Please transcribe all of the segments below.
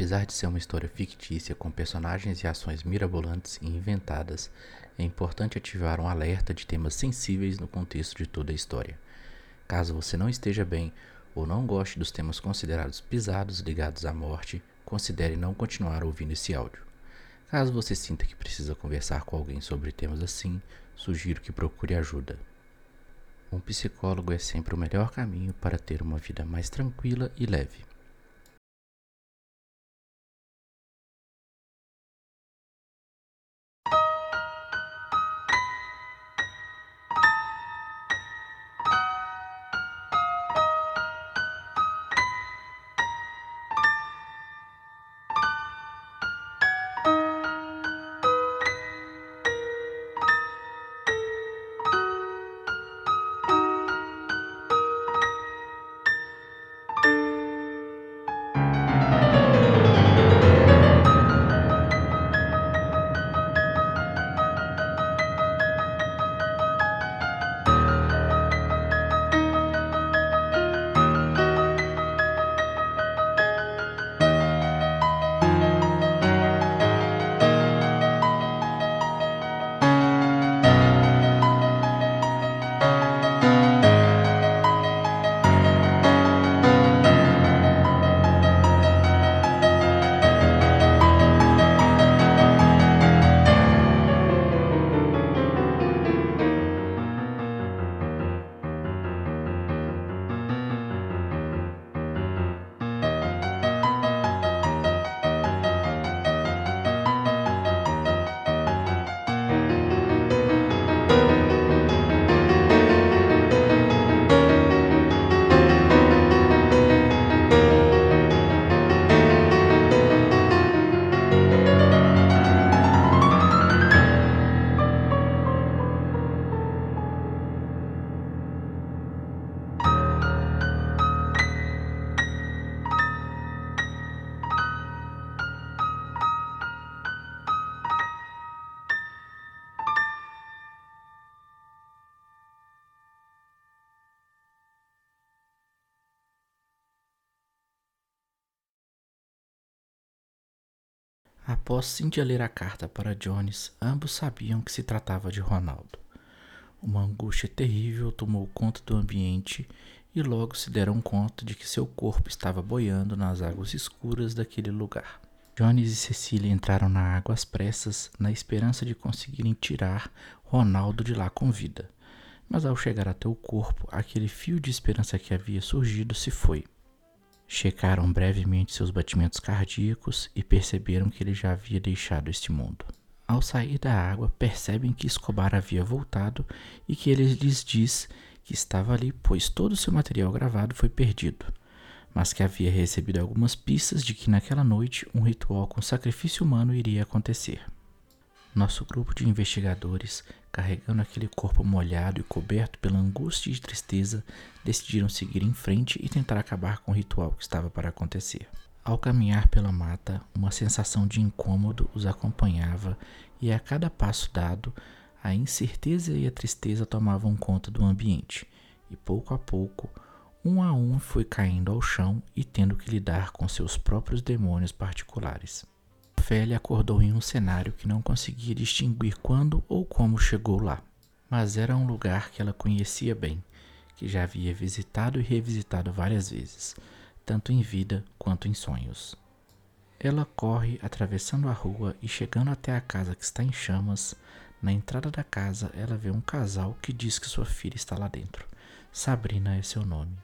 Apesar de ser uma história fictícia com personagens e ações mirabolantes e inventadas, é importante ativar um alerta de temas sensíveis no contexto de toda a história. Caso você não esteja bem ou não goste dos temas considerados pisados ligados à morte, considere não continuar ouvindo esse áudio. Caso você sinta que precisa conversar com alguém sobre temas assim, sugiro que procure ajuda. Um psicólogo é sempre o melhor caminho para ter uma vida mais tranquila e leve. Após Cynthia ler a carta para Jones, ambos sabiam que se tratava de Ronaldo. Uma angústia terrível tomou conta do ambiente e logo se deram conta de que seu corpo estava boiando nas águas escuras daquele lugar. Jones e Cecília entraram na água às pressas, na esperança de conseguirem tirar Ronaldo de lá com vida. Mas ao chegar até o corpo, aquele fio de esperança que havia surgido se foi. Checaram brevemente seus batimentos cardíacos e perceberam que ele já havia deixado este mundo. Ao sair da água, percebem que Escobar havia voltado e que ele lhes diz que estava ali, pois todo o seu material gravado foi perdido, mas que havia recebido algumas pistas de que naquela noite um ritual com sacrifício humano iria acontecer. Nosso grupo de investigadores, carregando aquele corpo molhado e coberto pela angústia e tristeza, decidiram seguir em frente e tentar acabar com o ritual que estava para acontecer. Ao caminhar pela mata, uma sensação de incômodo os acompanhava e a cada passo dado, a incerteza e a tristeza tomavam conta do ambiente, e pouco a pouco, um a um foi caindo ao chão e tendo que lidar com seus próprios demônios particulares. Ofélia acordou em um cenário que não conseguia distinguir quando ou como chegou lá, mas era um lugar que ela conhecia bem, que já havia visitado e revisitado várias vezes, tanto em vida quanto em sonhos. Ela corre atravessando a rua e chegando até a casa que está em chamas. Na entrada da casa, ela vê um casal que diz que sua filha está lá dentro. Sabrina é seu nome.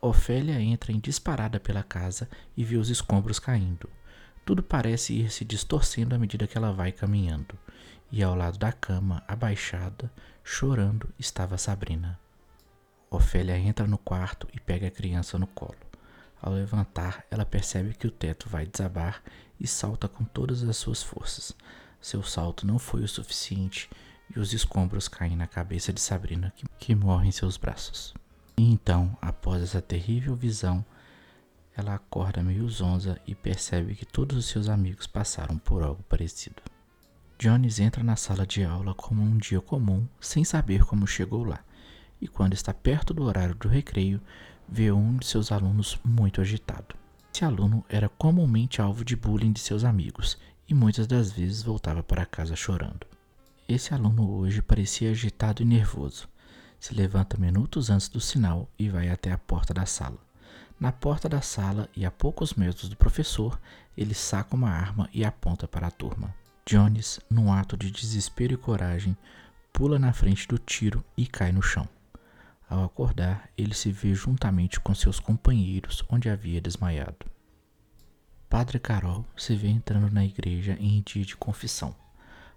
Ofélia entra em disparada pela casa e vê os escombros caindo. Tudo parece ir se distorcendo à medida que ela vai caminhando, e ao lado da cama, abaixada, chorando, estava Sabrina. Ofélia entra no quarto e pega a criança no colo. Ao levantar, ela percebe que o teto vai desabar e salta com todas as suas forças. Seu salto não foi o suficiente e os escombros caem na cabeça de Sabrina, que, que morre em seus braços. E então, após essa terrível visão, ela acorda meio zonza e percebe que todos os seus amigos passaram por algo parecido. Jones entra na sala de aula como um dia comum, sem saber como chegou lá, e quando está perto do horário do recreio, vê um de seus alunos muito agitado. Esse aluno era comumente alvo de bullying de seus amigos e muitas das vezes voltava para casa chorando. Esse aluno hoje parecia agitado e nervoso. Se levanta minutos antes do sinal e vai até a porta da sala. Na porta da sala e a poucos metros do professor, ele saca uma arma e aponta para a turma. Jones, num ato de desespero e coragem, pula na frente do tiro e cai no chão. Ao acordar, ele se vê juntamente com seus companheiros onde havia desmaiado. Padre Carol se vê entrando na igreja em dia de confissão.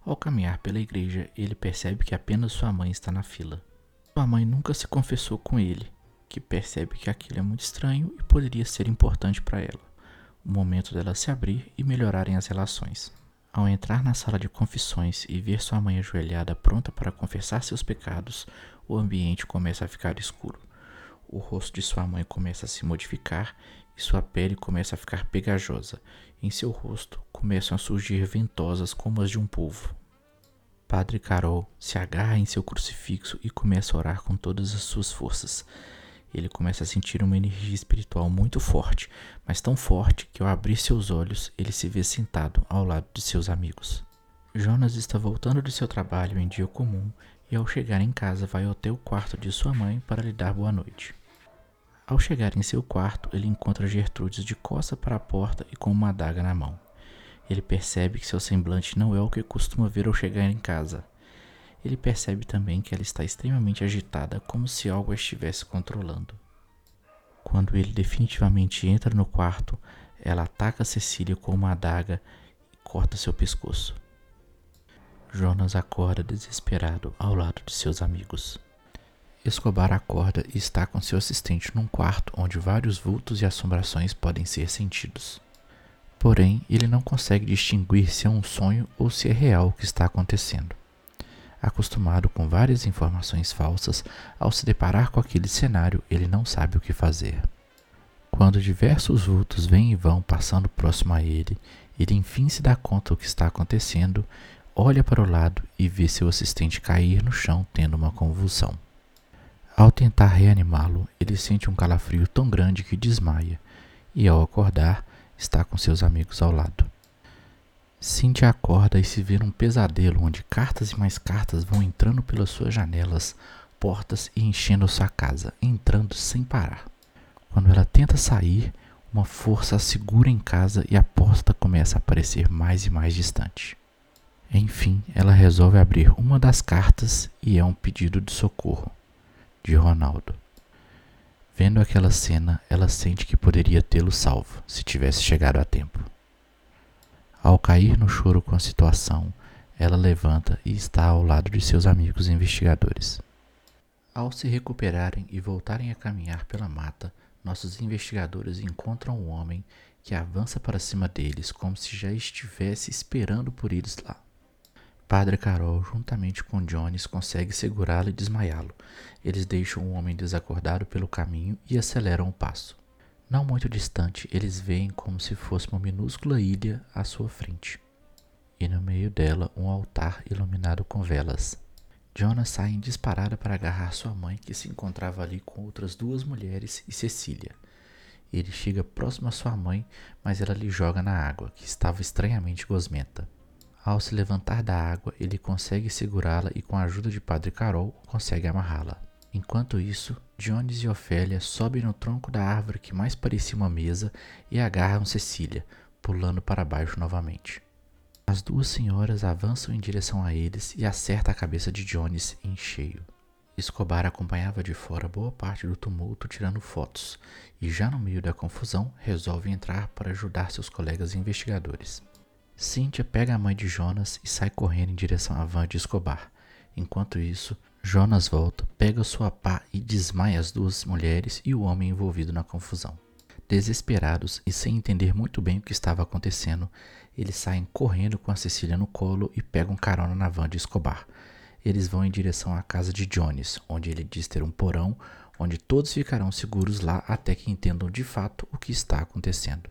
Ao caminhar pela igreja, ele percebe que apenas sua mãe está na fila. Sua mãe nunca se confessou com ele, que percebe que aquilo é muito estranho e poderia ser importante para ela. O momento dela se abrir e melhorarem as relações. Ao entrar na sala de confissões e ver sua mãe ajoelhada pronta para confessar seus pecados, o ambiente começa a ficar escuro. O rosto de sua mãe começa a se modificar e sua pele começa a ficar pegajosa. Em seu rosto começam a surgir ventosas como as de um polvo. Padre Carol se agarra em seu crucifixo e começa a orar com todas as suas forças ele começa a sentir uma energia espiritual muito forte, mas tão forte que ao abrir seus olhos, ele se vê sentado ao lado de seus amigos. Jonas está voltando de seu trabalho em dia comum e ao chegar em casa vai até o quarto de sua mãe para lhe dar boa noite. Ao chegar em seu quarto, ele encontra Gertrudes de costa para a porta e com uma adaga na mão. Ele percebe que seu semblante não é o que costuma ver ao chegar em casa. Ele percebe também que ela está extremamente agitada, como se algo a estivesse controlando. Quando ele definitivamente entra no quarto, ela ataca Cecília com uma adaga e corta seu pescoço. Jonas acorda desesperado ao lado de seus amigos. Escobar acorda e está com seu assistente num quarto onde vários vultos e assombrações podem ser sentidos. Porém, ele não consegue distinguir se é um sonho ou se é real o que está acontecendo acostumado com várias informações falsas, ao se deparar com aquele cenário, ele não sabe o que fazer. Quando diversos vultos vêm e vão passando próximo a ele, ele enfim se dá conta do que está acontecendo, olha para o lado e vê seu assistente cair no chão tendo uma convulsão. Ao tentar reanimá-lo, ele sente um calafrio tão grande que desmaia, e ao acordar, está com seus amigos ao lado. Cindy acorda e se vê num pesadelo onde cartas e mais cartas vão entrando pelas suas janelas, portas e enchendo sua casa, entrando sem parar. Quando ela tenta sair, uma força a segura em casa e a porta começa a aparecer mais e mais distante. Enfim, ela resolve abrir uma das cartas e é um pedido de socorro de Ronaldo. Vendo aquela cena, ela sente que poderia tê-lo salvo se tivesse chegado a tempo. Ao cair no choro com a situação, ela levanta e está ao lado de seus amigos investigadores. Ao se recuperarem e voltarem a caminhar pela mata, nossos investigadores encontram um homem que avança para cima deles como se já estivesse esperando por eles lá. Padre Carol, juntamente com Jones, consegue segurá-lo e desmaiá-lo. Eles deixam o homem desacordado pelo caminho e aceleram o passo. Não muito distante, eles veem como se fosse uma minúscula ilha à sua frente, e no meio dela um altar iluminado com velas. Jonas sai em disparada para agarrar sua mãe, que se encontrava ali com outras duas mulheres e Cecília. Ele chega próximo à sua mãe, mas ela lhe joga na água, que estava estranhamente gosmenta. Ao se levantar da água, ele consegue segurá-la e, com a ajuda de Padre Carol, consegue amarrá-la. Enquanto isso, Jones e Ofélia sobem no tronco da árvore que mais parecia uma mesa e agarram Cecília, pulando para baixo novamente. As duas senhoras avançam em direção a eles e acertam a cabeça de Jones em cheio. Escobar acompanhava de fora boa parte do tumulto tirando fotos e, já no meio da confusão, resolve entrar para ajudar seus colegas investigadores. Cynthia pega a mãe de Jonas e sai correndo em direção à van de Escobar. Enquanto isso, Jonas volta, pega sua pá e desmaia as duas mulheres e o homem envolvido na confusão. Desesperados e sem entender muito bem o que estava acontecendo, eles saem correndo com a Cecília no colo e pegam carona na van de Escobar. Eles vão em direção à casa de Jones, onde ele diz ter um porão onde todos ficarão seguros lá até que entendam de fato o que está acontecendo.